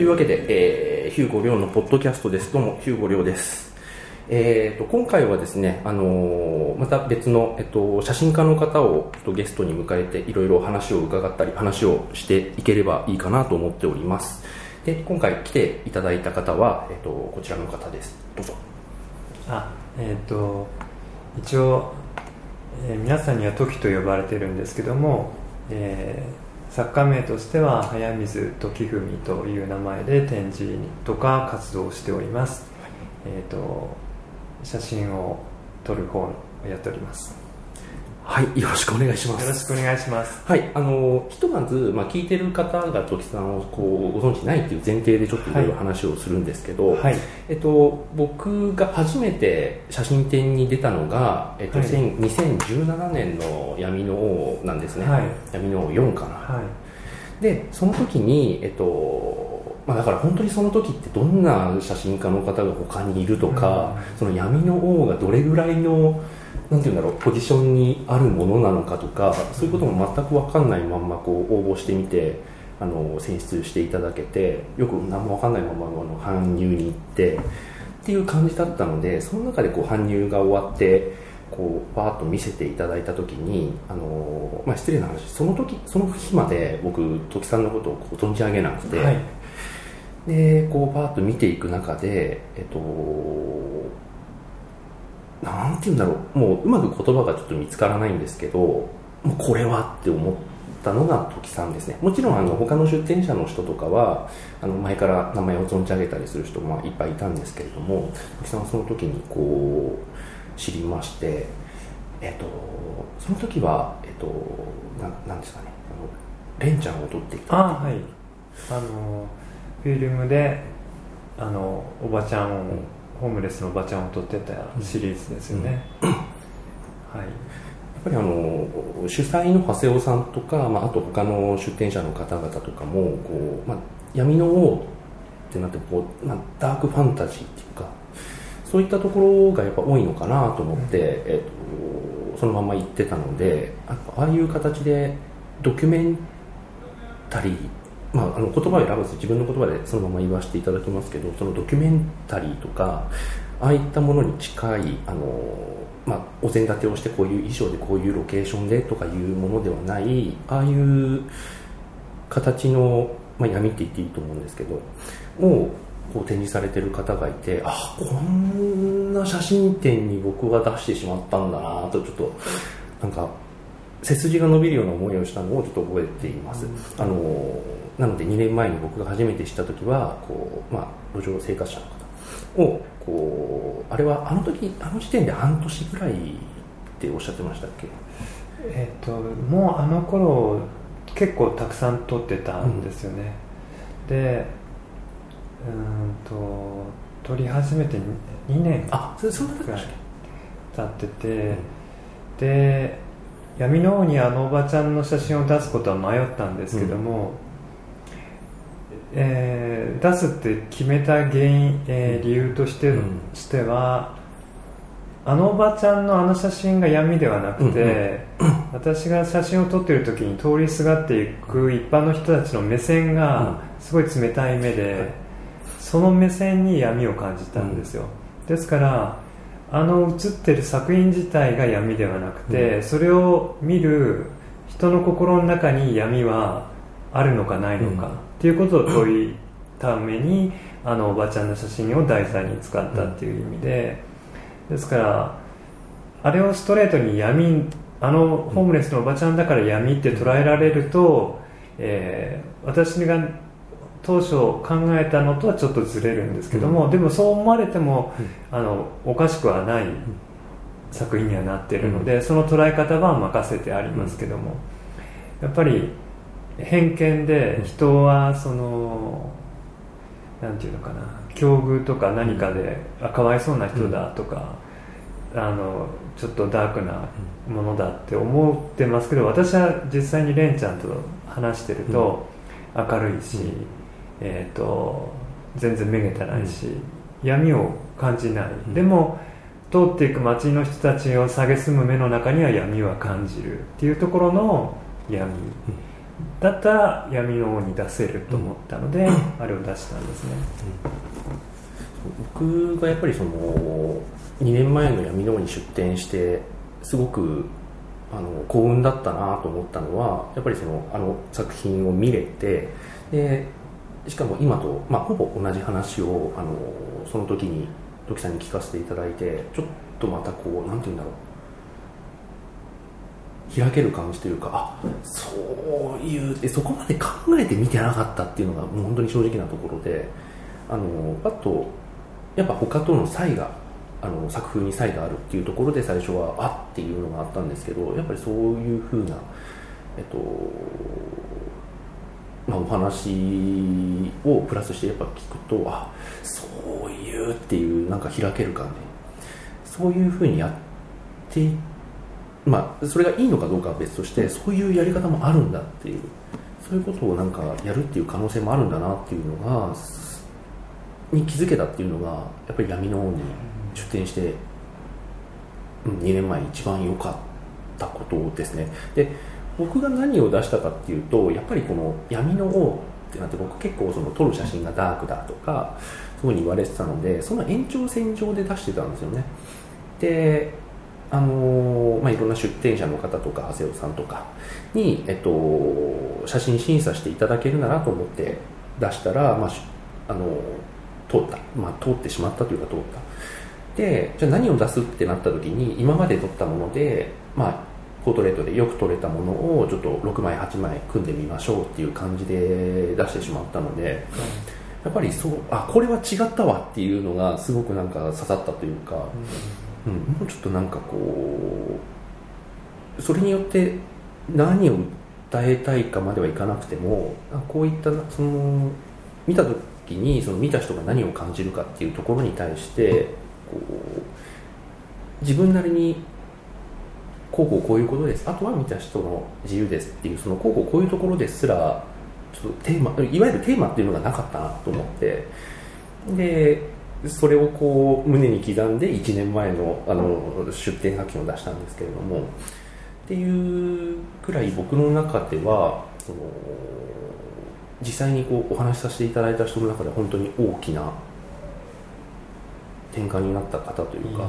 というわけで、えー、ヒューゴリョウのポッドキャストです。どうもヒューゴリョウです。えーと、今回はですね、あのー、また別の、えっと、写真家の方をとゲストに迎えていろいろ話を伺ったり話をしていければいいかなと思っております。で今回来ていただいた方は、えっと、こちらの方です。どうぞ。あえっ、と一応、えー、皆さんには時と呼ばれてるんですけども、えー、作家名としては早水時文という名前で展示とか活動しております、えーと写真を撮る方をやっております。はいよろしくお願いします。よろしくお願いします。はいあのひとまず、まあ、聞いてる方が時さんをこうご存知ないっていう前提でちょっといろいろ話をするんですけど、はい、えっと、僕が初めて写真展に出たのが、えっとはい、2017年の闇の王なんですね、はい、闇の王4かな、はい、でその時にえっとまあ、だから本当にその時ってどんな写真家の方が他にいるとか、うん、その闇の王がどれぐらいのなんていうんだろうポジションにあるものなのかとかそういうことも全く分かんないまんまこう応募してみてあの選出していただけてよく何も分かんないままあの搬入に行ってっていう感じだったのでその中でこう搬入が終わってこうバーッと見せていただいた時にあの、まあ、失礼な話その時その日まで僕時さんのことをこう存じ上げなくて。はいでこうパーッと見ていく中でえっとなんて言うんだろう。もううまく言葉がちょっと見つからないんですけどもうこれはって思ったのが時さんですね。もちろんあの他の出店者の人とかはあの前から名前を存じ上げたりする人もいっぱいいたんですけれども時さんはその時にこう知りましてえっとその時はえっとななんですかね。あのレンちゃんを撮っていた。あはい。あのフィルムであのおばちゃんを、うん、ホームレスのおばちゃんを撮ってたシリーズですよね、うん、はい。やっぱりあの主催の長谷尾さんとか、まあ、あと他の出店者の方々とかもこう、まあ、闇の王ってなってこう、まあ、ダークファンタジーっていうかそういったところがやっぱ多いのかなと思って、うん、えっと、そのまま行ってたのでああいう形でドキュメンタリーまあ、あの言葉を選ばず自分の言葉でそのまま言わせていただきますけどそのドキュメンタリーとかああいったものに近いあの、まあ、お膳立てをしてこういう衣装でこういうロケーションでとかいうものではないああいう形の、まあ、闇って言っていいと思うんですけどをこう展示されてる方がいてあこんな写真展に僕は出してしまったんだなとちょっとなんか背筋が伸びるような思いをしたのをちょっと覚えています、あのなので2年前に僕が初めて知った時はこう、まあ、路上生活者の方をこうあれはあの時あの時点で半年ぐらいっておっしゃってましたっけ？えっ、ともうあの頃結構たくさん撮ってたんですよね、うん、でうんと撮り始めて2年あそそんな経ってて、うん、で闇の王にあのおばちゃんの写真を出すことは迷ったんですけども、うん。えー、出すって決めた原因、えー、理由として,、してはあのおばちゃんのあの写真が闇ではなくて、私が写真を撮ってる時に通りすがっていく一般の人たちの目線がすごい冷たい目で、その目線に闇を感じたんですよ、ですからあの写ってる作品自体が闇ではなくて、それを見る人の心の中に闇はあるのかないのか、っていうことを問いためにあのおばちゃんの写真を題材に使ったっていう意味でですからあれをストレートに闇あのホームレスのおばちゃんだから闇って捉えられると、えー、私が当初考えたのとはちょっとずれるんですけども、うん、でもそう思われても、うん、あのおかしくはない作品にはなっているので、うん、その捉え方は任せてありますけども、やっぱり偏見で人はそのなんていうのかな境遇とか何かで、あかわいそうな人だとか、あのちょっとダークなものだって思ってますけど私は実際にレンちゃんと話してると明るいし、えーと、全然めげてないし、闇を感じない、でも通っていく街の人たちを蔑む目の中には闇は感じるっていうところの闇、だったら闇の王に出せると思ったので、あれを出したんですね、僕がやっぱりその2年前の闇の王に出展してすごくあの幸運だったなと思ったのはやっぱりそのあの作品を見れてでしかも今と、まあ、ほぼ同じ話をあのその時に時さんに聞かせていただいてちょっとまたこうなんて言うんだろう開ける感じというかあそういうでそこまで考えて見てなかったっていうのがもう本当に正直なところであのパッとやっぱ他との差異があの作風に差異があるっていうところで最初はあっていうのがあったんですけどやっぱりそういうふうな、えっとまあ、お話をプラスしてやっぱ聞くとあそういうっていうなんか開ける感じ。そういうふうにやってまあそれがいいのかどうかは別としてそういうやり方もあるんだっていうそういうことをなんかやるっていう可能性もあるんだなっていうのがに気づけたっていうのがやっぱり闇の王に出店して、うん、2年前一番良かったことですね。で僕が何を出したかっていうとやっぱりこの闇の王ってなって僕結構その撮る写真がダークだとかそういうふうに言われてたのでその延長線上で出してたんですよね。であのー、まあ、いろんな出店者の方とか長谷尾さんとかに、えっと、写真審査していただけるならと思って出したら、まあ、あの通った、まあ、通ってしまったというか通った。でじゃあ何を出すってなった時に今まで撮ったもので、まあ、ポートレートでよく撮れたものをちょっと6枚8枚組んでみましょうっていう感じで出してしまったので、やっぱりそうあこれは違ったわっていうのがすごくなんか刺さったというか、うん、もうちょっとなんかこうそれによって何を訴えたいかまではいかなくてもこういったその見た時にその見た人が何を感じるかっていうところに対してこう自分なりにこうこうこういうことです。あとは見た人の自由ですっていうそのこうこうこういうところですらちょっとテーマいわゆるテーマっていうのがなかったなと思って。でそれをこう胸に刻んで1年前のあの出展作品を出したんですけれども。っていうくらい僕の中ではその実際にこうお話しさせていただいた人の中で本当に大きな転換になった方というか、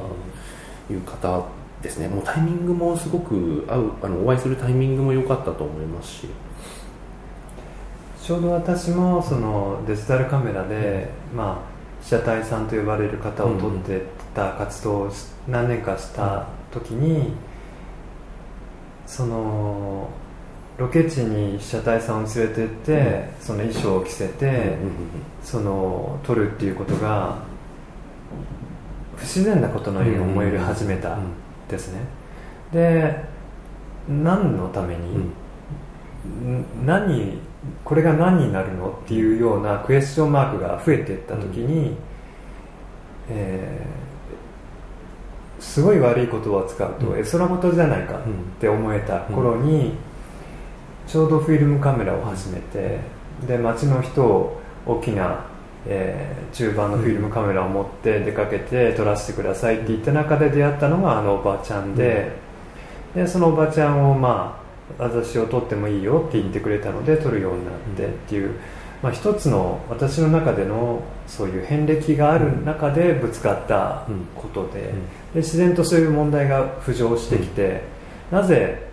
いう方ですね。もうタイミングもすごく合うあのお会いするタイミングも良かったと思いますし。ちょうど私もそのデジタルカメラで、うん、まあ、被写体さんと呼ばれる方を撮ってた活動を何年かした時に、そのロケ地に被写体さんを連れてって、うん、その衣装を着せて、その撮るっていうことが不自然なことのように思える始めたですね。で何のために、うん、何これが何になるのっていうようなクエスチョンマークが増えていった時に、うん、えー、すごい悪い言葉を使うと絵空事じゃないかって思えた頃に、ちょうどフィルムカメラを始めてで街の人を大きなえー、中盤のフィルムカメラを持って出かけて撮らせてくださいって言った中で出会ったのがあのおばちゃんでうん、でそのおばちゃんをまあ私を撮ってもいいよって言ってくれたので撮るようになってっていう、まあ、一つの私の中でのそういう遍歴がある中でぶつかったことでで自然とそういう問題が浮上してきてなぜ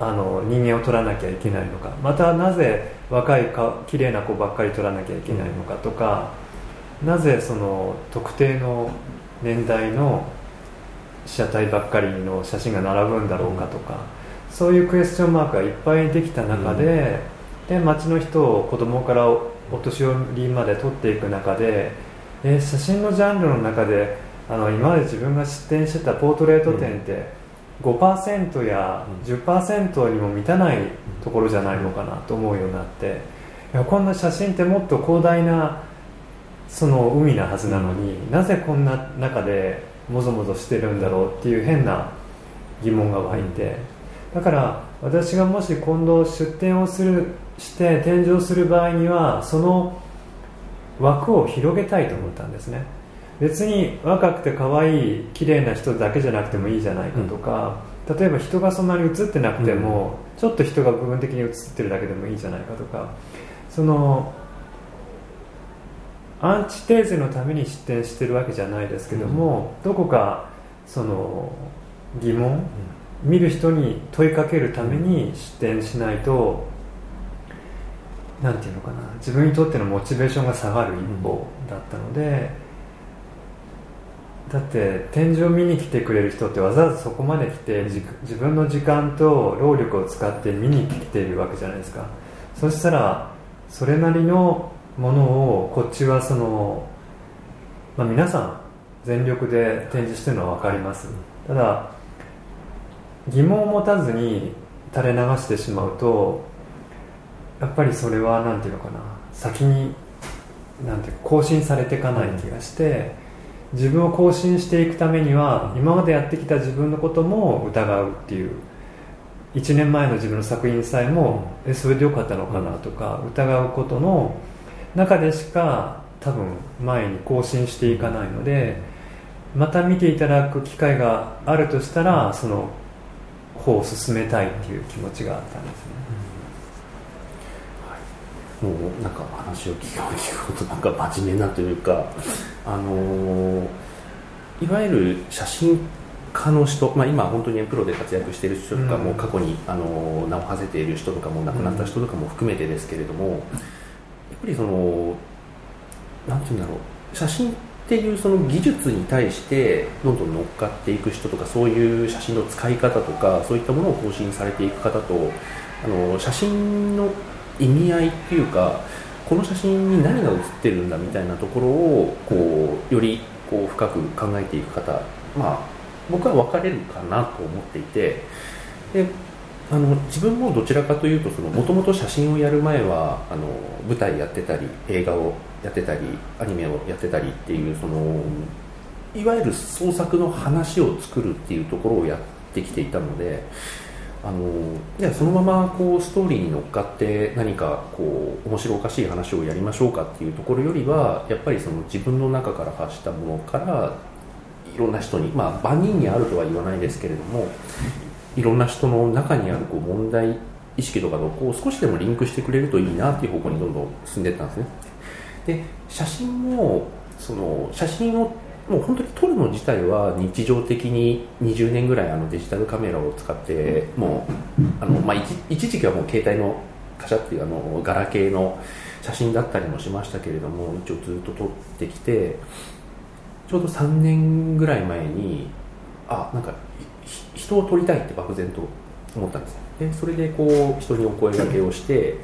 あの人間を取らなきゃいけないのか。またなぜ若いか綺麗な子ばっかり取らなきゃいけないのかとか、うん、なぜその特定の年代の被写体ばっかりの写真が並ぶんだろうかとか、うん、そういうクエスチョンマークがいっぱいできた中で、うん、で街の人を子供からお年寄りまで撮っていく中で、え写真のジャンルの中であの今まで自分が出展してたポートレート展って、5%や10%にも満たないところじゃないのかなと思うようになって。いやこんな写真ってもっと広大なその海なはずなのになぜこんな中でもぞもぞしてるんだろうっていう変な疑問が湧いて。だから私がもし今度出展をするして展示をする場合にはその枠を広げたいと思ったんですね別に若くて可愛い綺麗な人だけじゃなくてもいいじゃないかとか、例えば人がそんなに写ってなくても、うん、ちょっと人が部分的に写ってるだけでもいいじゃないかとかそのアンチテーゼのために出展してるわけじゃないですけども、うん、どこかその疑問、うん、見る人に問いかけるために出展しないと何て言うのかな自分にとってのモチベーションが下がる一方だったので。だって展示を見に来てくれる人ってわざわざそこまで来て自分の時間と労力を使って見に来ているわけじゃないですか。そしたらそれなりのものをこっちはその、まあ、皆さん全力で展示してるのは分かります。ただ疑問を持たずに垂れ流してしまうとやっぱりそれは何て言うのかな。先になんて更新されていかない気がして、自分を更新していくためには今までやってきた自分のことも疑うっていう。1年前の自分の作品さえも、えそれでよかったのかなとか、疑うことの中でしか多分前に更新していかないのでまた見ていただく機会があるとしたらその方を進めたいっていう気持ちがあったんですね、もうなんか話を聞く聞くことなんか真面目なというかあのー、いわゆる写真家の人、まあ、今本当にプロで活躍している人とかも過去に、あの名を馳せている人とかも亡くなった人とかも含めてですけれども、やっぱりそのなんていうんだろう写真っていうその技術に対してどんどん乗っかっていく人とかそういう写真の使い方とかそういったものを更新されていく方とあの写真の意味合いっていうかこの写真に何が写ってるんだみたいなところをこうよりこう深く考えていく方まあ僕は分かれるかなと思っていてであの自分もどちらかというともともと写真をやる前はあの舞台やってたり映画をやってたりアニメをやってたりっていうそのいわゆる創作の話を作るっていうところをやってきていたのであのじゃあそのままこうストーリーに乗っかって何かこう面白おかしい話をやりましょうかっていうところよりはやっぱりその自分の中から発したものからいろんな人にまあ万人にあるとは言わないですけれどもいろんな人の中にあるこう問題意識とかとこう少しでもリンクしてくれるといいなっていう方向にどんどん進んでいったんですね。で写真もその写真をもう本当に撮るの自体は日常的に20年ぐらいあのデジタルカメラを使ってもうあの、まあ、一時期はもう携帯のカシャっていうあのガラケーの写真だったりもしましたけれども一応ずっと撮ってきてちょうど3年ぐらい前にあなんか人を撮りたいって漠然と思ったんですでそれでこう人にお声がけをして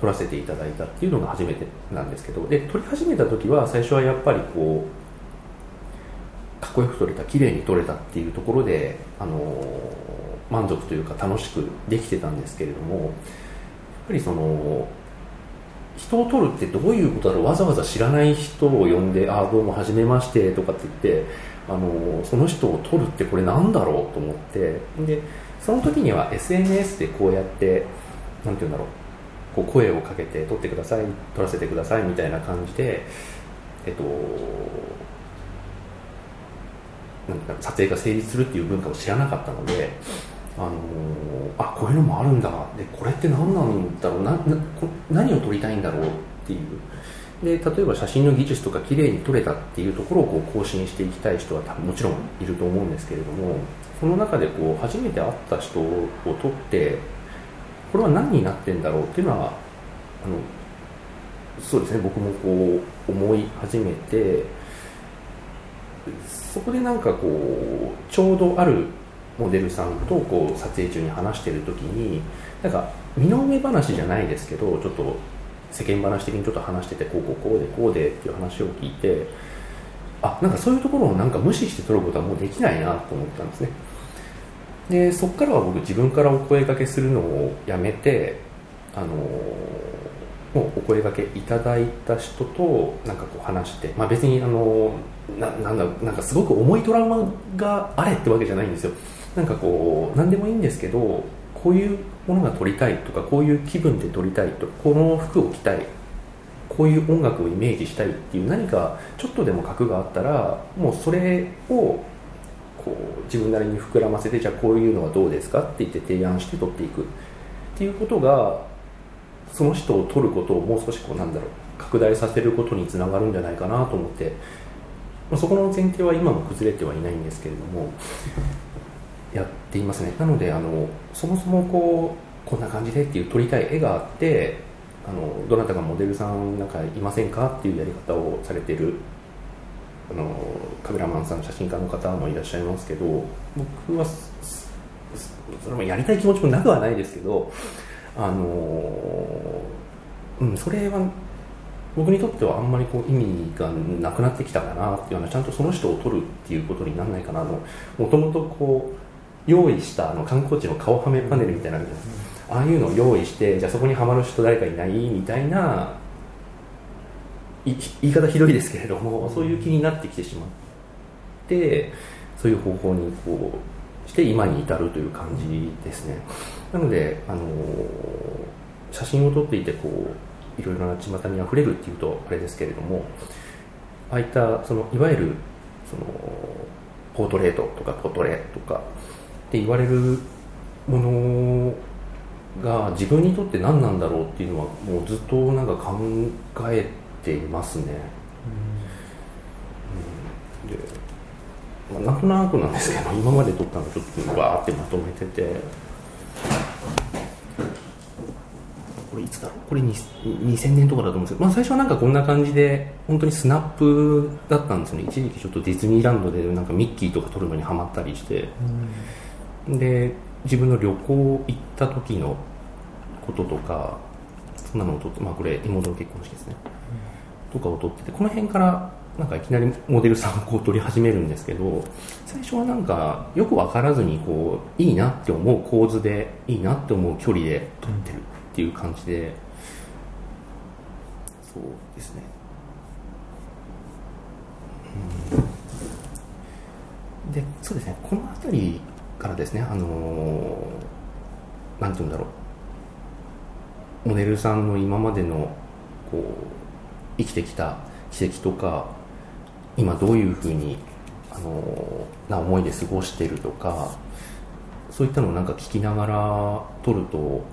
撮らせていただいたっていうのが初めてなんですけどで撮り始めた時は最初はやっぱりこうかっこよく撮れた綺麗に撮れたっていうところで、あの満足というか楽しくできてたんですけれどもやっぱりその人を撮るってどういうことだろうわざわざ知らない人を呼んで「ああどうもはじめまして」とかって言ってあのその人を撮るってこれなんだろうと思ってでその時には SNS でこうやって何て言うんだろうこう声をかけて撮ってください撮らせてくださいみたいな感じでえっとなんか撮影が成立するっていう文化を知らなかったので、あのー、あこういうのもあるんだ。でこれって何なんだろう。なな何を撮りたいんだろうっていう。で例えば写真の技術とか綺麗に撮れたっていうところをこう更新していきたい人はもちろんいると思うんですけれどもその中でこう初めて会った人を撮ってこれは何になってんだろうっていうのはあのそうですね。僕もこう思い始めてそこでなんかこうちょうどあるモデルさんとこう撮影中に話してる時になんか身の上話じゃないですけどちょっと世間話的にちょっと話しててこうこうこうでこうでっていう話を聞いてあなんかそういうところをなんか無視して撮ることはもうできないなと思ったんですね。でそこからは僕自分からお声掛けするのをやめてあのお声がけいただいた人となんかこう話して、まあ、別にあのななんだなんかすごく重いトラウマがあれってわけじゃないんですよ。なんかこう何でもいいんですけどこういうものが撮りたいとかこういう気分で撮りたいとこの服を着たいこういう音楽をイメージしたいっていう何かちょっとでも核があったらもうそれをこう自分なりに膨らませてじゃあこういうのはどうですかって言って提案して取っていくっていうことがその人を取ることをもう少しこうなんだろう拡大させることにつながるんじゃないかなと思ってまそこの前提は今も崩れてはいないんですけれどもやっていますね。なのであのそもそもこうこんな感じでっていう撮りたい絵があってあのどなたかモデルさんなんかいませんかっていうやり方をされてるあのカメラマンさん写真家の方もいらっしゃいますけど僕はそれもやりたい気持ちもなくはないですけどあの、うん、それは僕にとってはあんまりこう意味がなくなってきたかなっていうのはちゃんとその人を撮るっていうことにならないかなもともとこう用意したあの観光地の顔はめパネルみたいなのあ、あいうのを用意してじゃあそこにはまる人誰かいないみたいな言い方ひどいですけれどもそういう気になってきてしまってそういう方法にこうして今に至るという感じですね。なので、あの写真を撮っていてこういろいろな巷にあふれるっていうとあれですけれどもああいったそのいわゆるそのポートレートとかポトレとかって言われるものが自分にとって何なんだろうっていうのはもうずっとなんか考えていますね、うん、で、まあ、なんとなくなんですけど今まで撮ったのちょっとわーってまとめててこれいつだろうこれ2000年とかだと思うんですけど、まあ、最初はなんかこんな感じで本当にスナップだったんですよね。一時期ちょっとディズニーランドでなんかミッキーとか撮るのにハマったりして、うん、で自分の旅行行った時のこととかそんなのを撮ってまあこれ妹の結婚式ですね、とかを撮っててこの辺からなんかいきなりモデルさんをこう撮り始めるんですけど最初はなんかよく分からずにこういいなって思う構図でいいなって思う距離で撮ってるっていう感じでそうですね、うん、でそうですね。この辺りからですねあのー、なんて言うんだろう。モデルさんの今までのこう生きてきた奇跡とか今どういうふうにあのな思いで過ごしてるとかそういったのをなんか聞きながら撮ると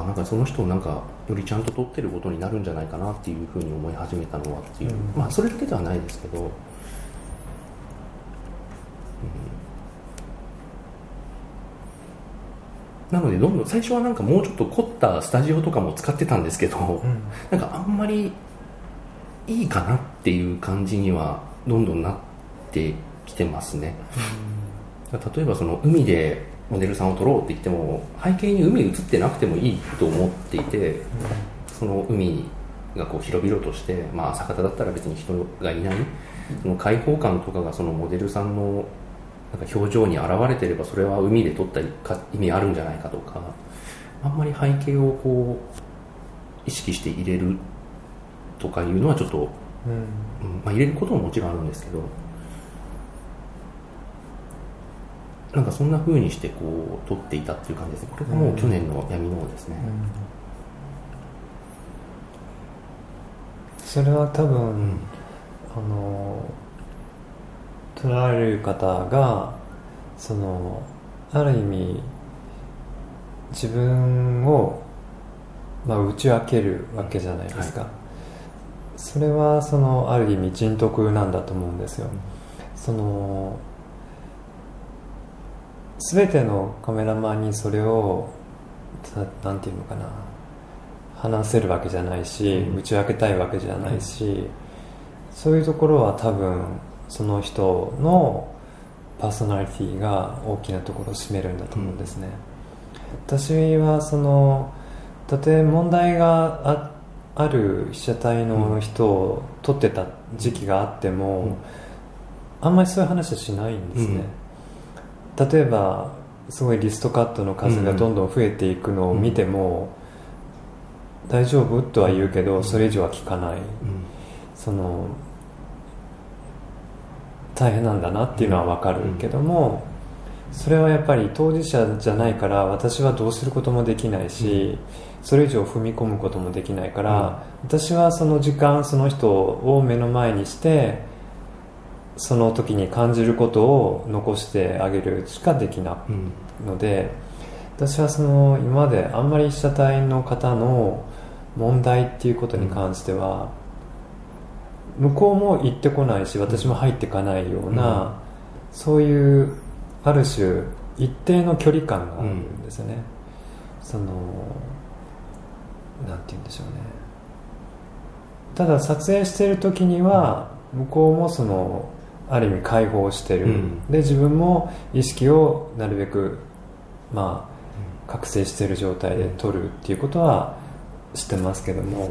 あなんかその人をなんかよりちゃんと撮ってることになるんじゃないかなっていうふうに思い始めたのはっていう、うん、まあそれだけではないですけど、うん、なのでどんどん最初はなんかもうちょっと凝ったスタジオとかも使ってたんですけど、うん、なんかあんまりいいかなっていう感じにはどんどんなってきてますね、例えばその海でモデルさんを撮ろうって言っても背景に海映ってなくてもいいと思っていて、その海がこう広々として、まあ、逆田だったら別に人がいないその開放感とかがそのモデルさんのなんか表情に表れてればそれは海で撮った意味あるんじゃないかとかあんまり背景をこう意識して入れるとかいうのはちょっと、うん、まあ、入れることももちろんあるんですけどなんかそんなふうにしてこう撮っていたっていう感じですね。これがもう去年の闇のですね、うん、それは多分、うん、あの捉られる方がそのある意味自分を、まあ、打ち明けるわけじゃないですか、はい。それはそのある意味人徳なんだと思うんですよ、その全てのカメラマンにそれをなんていうのかな話せるわけじゃないし、打ち明けたいわけじゃないし、そういうところは多分その人のパーソナリティが大きなところを占めるんだと思うんですね、うん、私はそのたとえ問題がある被写体の人を撮ってた時期があっても、うん、あんまりそういう話はしないんですね、うん、例えばすごいリストカットの数がどんどん増えていくのを見ても、うん、大丈夫とは言うけどそれ以上は聞かない、その大変なんだなっていうのは分かるけども、それはやっぱり当事者じゃないから私はどうすることもできないし、それ以上踏み込むこともできないから、うん、私はその時間その人を目の前にしてその時に感じることを残してあげるしかできないので、私はその今まであんまり被写体の方の問題っていうことに関しては、向こうも行ってこないし私も入っていかないような、そういうある種一定の距離感があるんですよね、そのなんて言うんでしょうね。ただ撮影してる時には向こうもそのある意味解放してる、で自分も意識をなるべくまあ覚醒してる状態で撮るっていうことは知ってますけども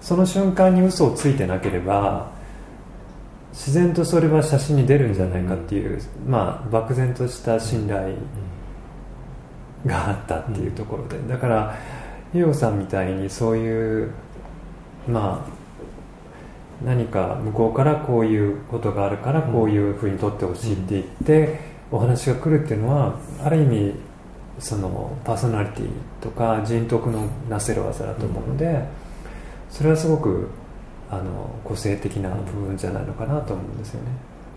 その瞬間に嘘をついてなければ自然とそれは写真に出るんじゃないかっていう、まあ漠然とした信頼があったっていうところで。だからヒロさんみたいにそういうまあ何か向こうからこういうことがあるからこういうふうに撮ってほしいって言ってお話が来るっていうのはある意味そのパーソナリティとか人徳のなせる技だと思うのでそれはすごくあの個性的な部分じゃないのかなと思うんですよね。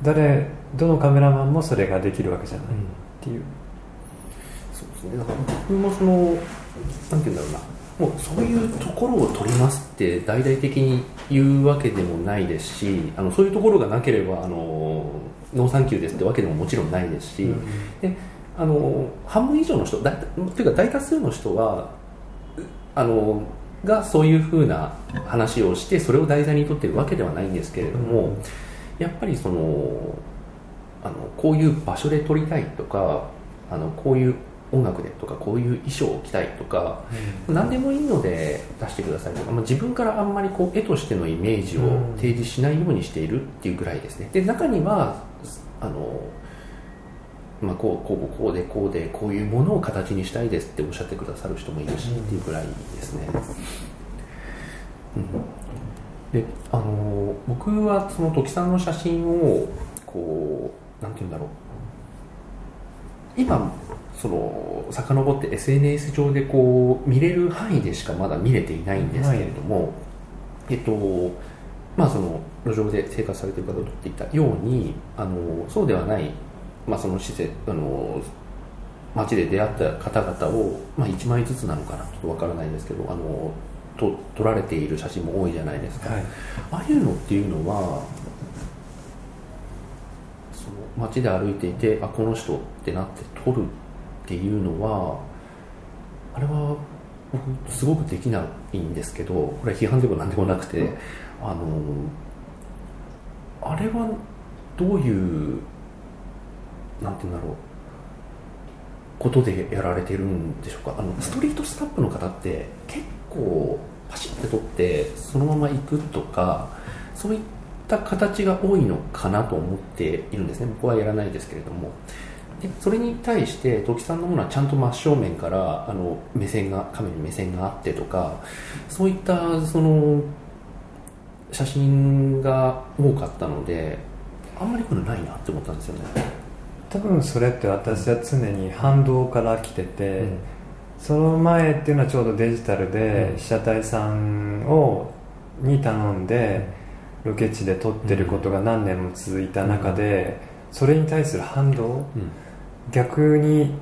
誰どのカメラマンもそれができるわけじゃないっていう、そうですね。だから僕もそのなんて言うんだろうなもうそういうところを取りますって大々的に言うわけでもないですしあのそういうところがなければあのノーサンキューですってわけでももちろんないですし、うん、であの半分以上の人だというか大多数の人はあのがそういうふうな話をしてそれを題材にとってるわけではないんですけれども、うん、やっぱりそのあのこういう場所で撮りたいとかあのこういう音楽でとかこういう衣装を着たいとか、うん、何でもいいので出してくださいとか、まあ、自分からあんまりこう絵としてのイメージを提示しないようにしているっていうぐらいですね。で中にはあのまあ、こうこうこうでこうでこういうものを形にしたいですっておっしゃってくださる人もいるし、っていうぐらいですね、うん、であの僕はその時さんの写真をこうなんて言うんだろう。今その遡って SNS 上でこう見れる範囲でしかまだ見れていないんですけれども、はい、えっとまあその路上で生活されている方と言ったようにあのそうではないまあ、その施設あの街で出会った方々を、まあ、1枚ずつなのかなちょっとわからないですけどあのと撮られている写真も多いじゃないですか、はい、ああいうのっていうのはその街で歩いていてあこの人ってなって撮るっていうのはあれは僕すごくできないんですけどこれは批判でも何でもなくてあのあれはどういうなんて言うんだろうことでやられてるんでしょうか。あのストリートスタッフの方って結構パシッて取ってそのまま行くとかそういった形が多いのかなと思っているんですね。僕はやらないですけれども。でそれに対して時さんのものはちゃんと真正面からあの目線がカメラに目線があってとかそういったその写真が多かったのであんまりこれないなって思ったんですよね。多分それって私は常に反動から来てて、うん、その前っていうのはちょうどデジタルで被写体さんをに頼んでロケ地で撮ってることが何年も続いた中でそれに対する反動、逆に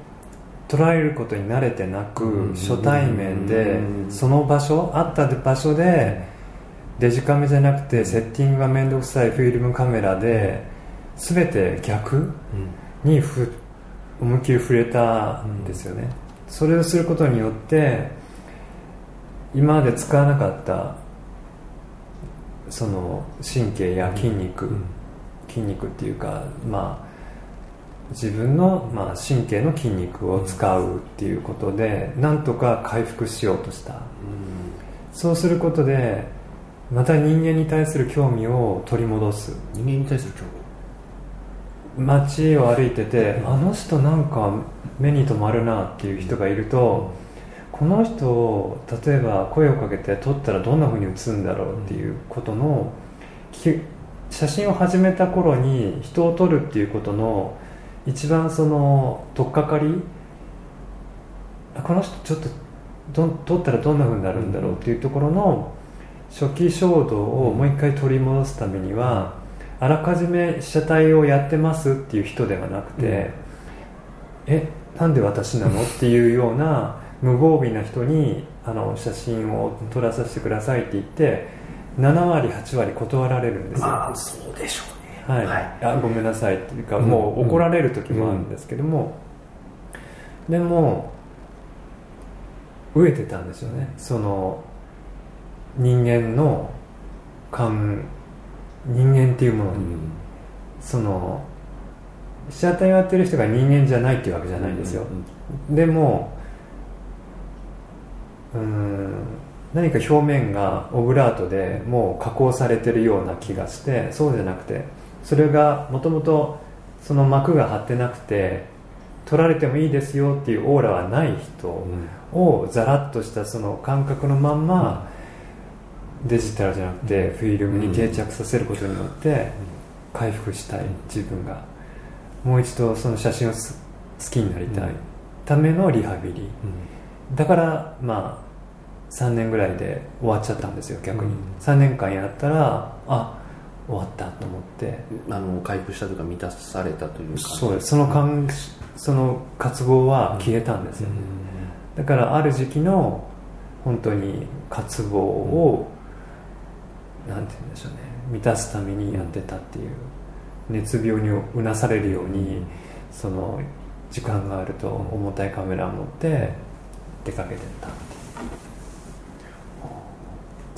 捉えることに慣れてなく初対面でその場所あった場所でデジカメじゃなくてセッティングが面倒くさいフィルムカメラで全て逆、にふ思いっきり触れたんですよね、うん、それをすることによって今まで使わなかったその神経や筋肉、うん、筋肉っていうかまあ自分の、まあ、神経の筋肉を使うっていうことでなんとか回復しようとした、うん、そうすることでまた人間に対する興味を取り戻す。人間に対する興味？街を歩いててあの人なんか目に留まるなっていう人がいるとこの人を例えば声をかけて撮ったらどんな風に映るんだろうっていうことの写真を始めた頃に人を撮るっていうことの一番その取っかかりこの人ちょっとど撮ったらどんな風になるんだろうっていうところの初期衝動をもう一回取り戻すためにはあらかじめ被写体をやってますっていう人ではなくて、うん。えなんで私なのっていうような無防備な人にあの写真を撮らさせてくださいって言って7割8割断られるんですよ、まあそうでしょうねはい。あごめんなさい。っていうか、もう怒られる時もあるんですけども、でも飢えてたんですよね。その人間の感人間っていうものに、うん。その被写体をやってる人が人間じゃないっていうわけじゃないんですよ、でもうーん何か表面がオブラートでもう加工されてるような気がしてそうじゃなくてそれがもともとその膜が張ってなくて取られてもいいですよっていうオーラはない人をザラッとしたその感覚のまんまデジタルじゃなくてフィルムに定着させることによって回復したい自分が。もう一度その写真をす好きになりたい。ためのリハビリ。だからまあ3年ぐらいで終わっちゃったんですよ逆に、うん。3年間やったらあ終わったと思ってあの回復したというか満たされたというかそうです。その感その渇望は消えたんですよ。ね、だからある時期の本当に渇望を、なんて言うんでしょうね。満たすためにやってたっていう熱病にうなされるように、その時間があると重たいカメラを持って出かけてった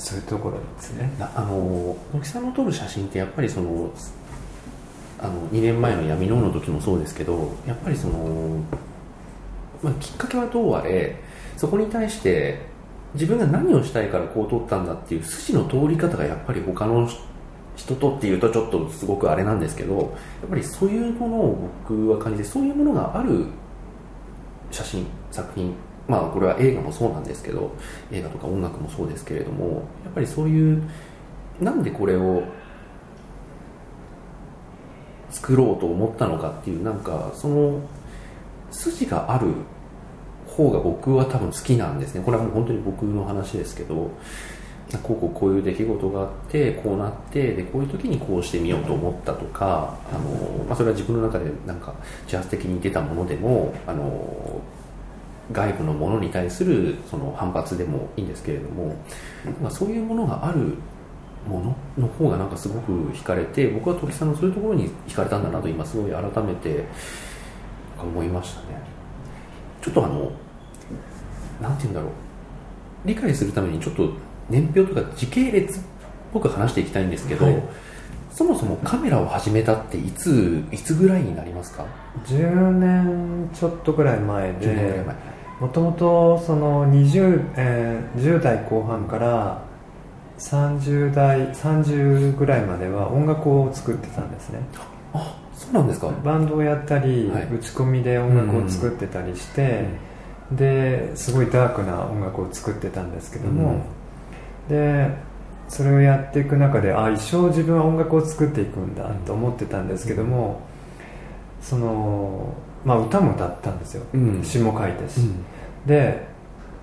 そういうところですね。あの野木さんの撮る写真ってやっぱりそのあの2年前の闇のの時もそうですけどやっぱりその、まあ、きっかけはどうあれそこに対して自分が何をしたいからこう撮ったんだっていう筋の通り方がやっぱり他の人とっていうとちょっとすごくあれなんですけどやっぱりそういうものを僕は感じてそういうものがある写真作品まあこれは映画もそうなんですけど映画とか音楽もそうですけれどもやっぱりそういうなんでこれを作ろうと思ったのかっていうなんかその筋がある方が僕は多分好きなんですね。これはもう本当に僕の話ですけどこうこうこういう出来事があってこうなってでこういう時にこうしてみようと思ったとかあの、まあ、それは自分の中でなんか自発的に出たものでもあの外部のものに対するその反発でもいいんですけれども、まあ、そういうものがあるものの方がなんかすごく惹かれて僕は時さんのそういうところに惹かれたんだなと今すごい改めて思いましたね。ちょっとあのなんて言うんだろう。理解するためにちょっと年表とか時系列っぽく話していきたいんですけど、はい。そもそもカメラを始めたっていついつぐらいになりますか？10年ちょっとぐらい前10年ぐらいで前もともとその20、えー10代後半から30代30ぐらいまでは音楽を作ってたんですね。あそうなんですか。バンドをやったり、はい。打ち込みで音楽を作ってたりして、ですごいダークな音楽を作ってたんですけども、でそれをやっていく中であ一生自分は音楽を作っていくんだと思ってたんですけども、そのまあ歌も歌ったんですよ、うん。詩も書いたし、うん。で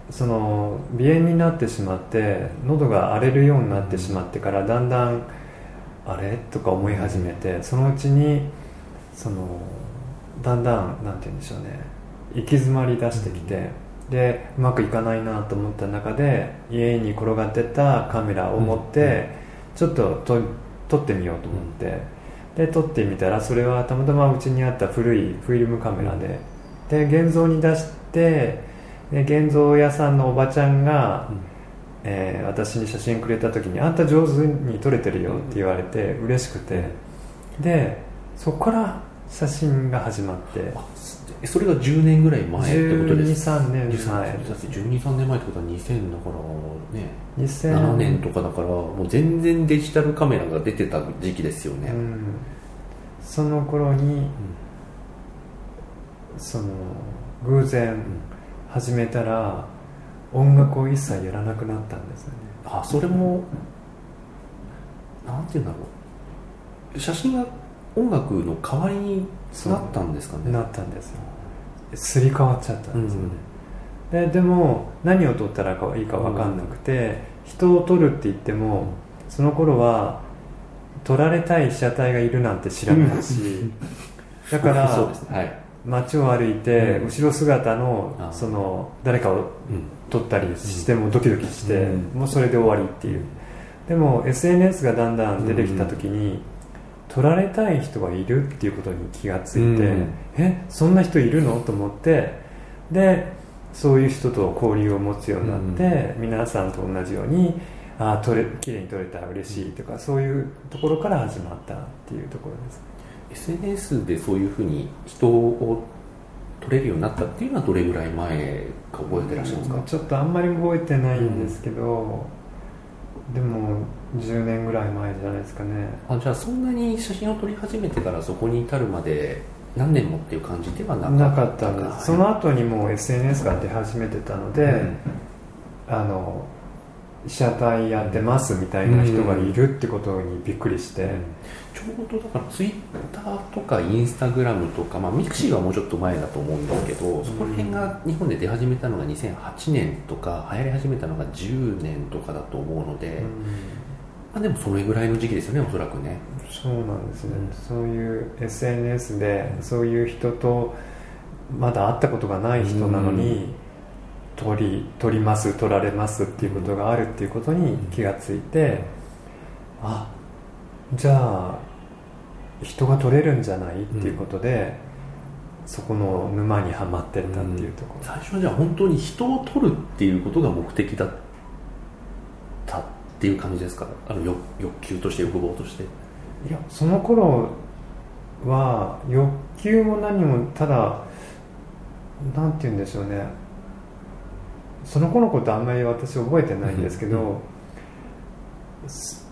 その鼻炎になってしまって喉が荒れるようになってしまってからだんだんあれ？とか思い始めてそのうちにそのだんだんなんて言うんでしょうね。行き詰まり出してきて、でうまくいかないなと思った中で家に転がってたカメラを持って、ちょっとと撮ってみようと思って、で撮ってみたらそれはたまたまうちにあった古いフィルムカメラで、で現像に出してで現像屋さんのおばちゃんが、えー私に写真くれた時に「あんた上手に撮れてるよ」って言われて嬉しくて。でそこから写真が始まってそれが10年ぐらい前ってことですか？123年。前だって12、3年前ってことは2000だからね。2000 7年とかだからもう全然デジタルカメラが出てた時期ですよね、うん、その頃にその偶然始めたら音楽を一切やらなくなったんですよね。あそれもなんて言うんだろう。写真が音楽の代わりになったんですかね。なったんですよ。すり替わっちゃったんですよね、ででも何を撮ったらいいか分かんなくて、人を撮るって言ってもその頃は撮られたい被写体がいるなんて知らないし、だからそうですね。はい。街を歩いて、うん。後ろ姿のあその誰かをうん。撮ったりしてもドキドキして、うん。もうそれで終わりっていう。でも SNS がだんだん出てきた時に、撮られたい人がいるっていうことに気がついて、うん。えそんな人いるの？と思ってでそういう人と交流を持つようになって、皆さんと同じようにああ撮れ綺麗に撮れたら嬉しいとかそういうところから始まったっていうところです。SNS でそういうふうに人を取れるようになったっていうのはどれぐらい前か覚えてらっしゃるんですか、ちょっとあんまり覚えてないんですけど、でも10年ぐらい前じゃないですかね。あじゃあそんなに写真を撮り始めてからそこに至るまで何年もっていう感じではななかかっったたんです、かその後にもう SNS が出始めてたので、うん。あの被写体やってますみたいな人がいるってことにびっくりして、ちょうどだからツイッターとかインスタグラムとか、まあ、ミクシーはもうちょっと前だと思うんですけど、そこら辺が日本で出始めたのが2008年とか流行り始めたのが10年とかだと思うので、まあ、でもそれぐらいの時期ですよねおそらくね。そうなんですね、うん。そういう SNS でそういう人とまだ会ったことがない人なのに、撮り撮ります撮られますっていうことがあるっていうことに気がついて、あじゃあ人が撮れるんじゃないっていうことで、そこの沼にはまってったっていうところ、最初はじゃあ本当に人を撮るっていうことが目的だったっていう感じですか？あの欲欲求として欲望として。いやその頃は欲求も何もただなんて言うんでしょうね。その頃のことあんまり私覚えてないんですけど、す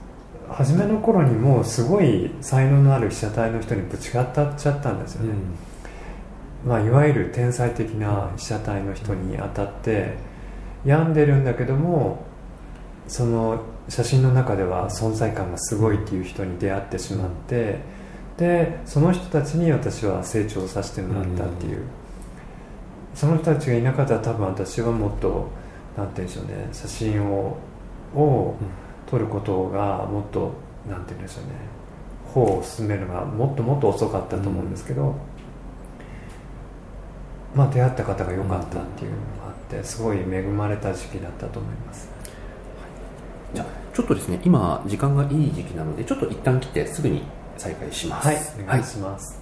初めの頃にもうすごい才能のある被写体の人にぶち当たっちゃったんですよね、まあ、いわゆる天才的な被写体の人に当たって病んでるんだけどもその写真の中では存在感がすごいっていう人に出会ってしまってでその人たちに私は成長させてもらったっていう。その人たちがいなかったら多分私はもっとなんて言うんでしょうね写真をを撮ることがもっとなんて言うんでしょうね方を進めるのがもっともっと遅かったと思うんですけど、まあ出会った方が良かったっていうのがあってすごい恵まれた時期だったと思います。じゃあちょっとですね今時間がいい時期なのでちょっと一旦切ってすぐに再開します。はいお願いします、